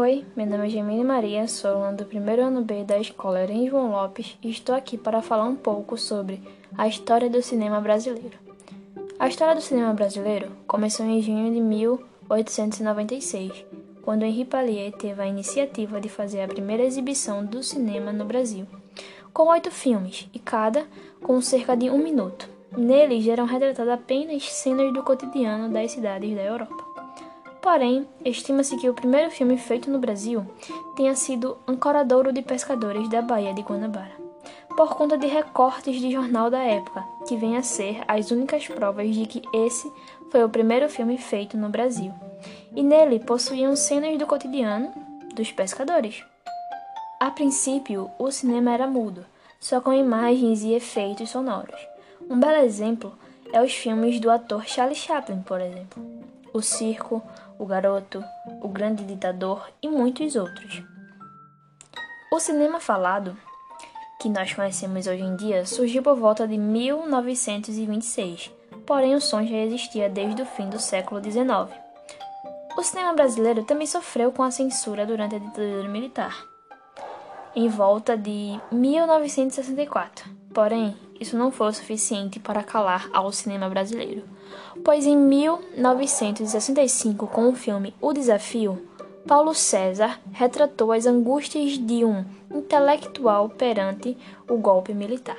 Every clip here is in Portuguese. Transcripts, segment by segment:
Oi, meu nome é Gemini Maria, sou aluna do primeiro ano B da escola Enem João Lopes e estou aqui para falar um pouco sobre a história do cinema brasileiro. A história do cinema brasileiro começou em junho de 1896, quando Henri Pallier teve a iniciativa de fazer a primeira exibição do cinema no Brasil, com oito filmes, e cada com cerca de um minuto. Neles eram retratadas apenas cenas do cotidiano das cidades da Europa. Porém, estima-se que o primeiro filme feito no Brasil tenha sido Ancoradouro de Pescadores da Baía de Guanabara, por conta de recortes de jornal da época, que vem a ser as únicas provas de que esse foi o primeiro filme feito no Brasil, e nele possuíam cenas do cotidiano dos pescadores. A princípio, o cinema era mudo, só com imagens e efeitos sonoros. Um belo exemplo é os filmes do ator Charlie Chaplin, por exemplo. O Circo, O Garoto, O Grande Ditador e muitos outros. O cinema falado, que nós conhecemos hoje em dia, surgiu por volta de 1926, porém o som já existia desde o fim do século XIX. O cinema brasileiro também sofreu com a censura durante a ditadura militar, em volta de 1964. Porém, isso não foi o suficiente para calar ao cinema brasileiro, pois em 1965, com o filme O Desafio, Paulo César retratou as angústias de um intelectual perante o golpe militar.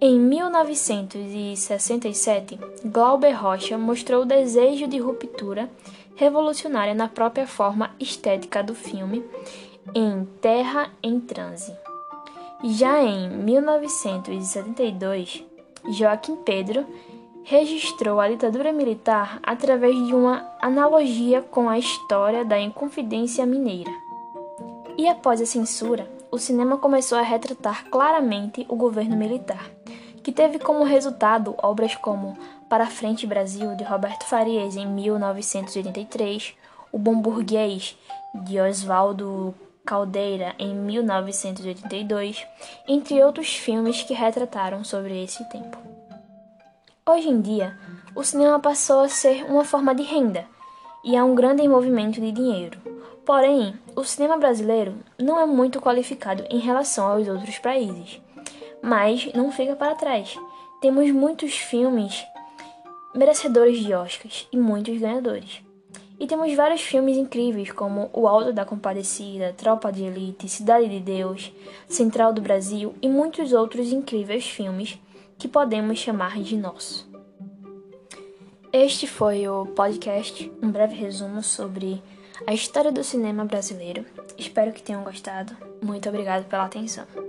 Em 1967, Glauber Rocha mostrou o desejo de ruptura revolucionária na própria forma estética do filme em Terra em Transe. Já em 1972, Joaquim Pedro registrou a ditadura militar através de uma analogia com a história da Inconfidência Mineira. E após a censura, o cinema começou a retratar claramente o governo militar, que teve como resultado obras como Para Frente Brasil, de Roberto Farias, em 1983, O Bom Burguês, de Oswaldo Caldeira em 1982, entre outros filmes que retrataram sobre esse tempo. Hoje em dia, o cinema passou a ser uma forma de renda e há um grande movimento de dinheiro. Porém, o cinema brasileiro não é muito qualificado em relação aos outros países, mas não fica para trás. Temos muitos filmes merecedores de Oscars e muitos ganhadores. E temos vários filmes incríveis como O Alto da Compadecida, Tropa de Elite, Cidade de Deus, Central do Brasil e muitos outros incríveis filmes que podemos chamar de nosso. Este foi o podcast, um breve resumo sobre a história do cinema brasileiro. Espero que tenham gostado. Muito obrigado pela atenção.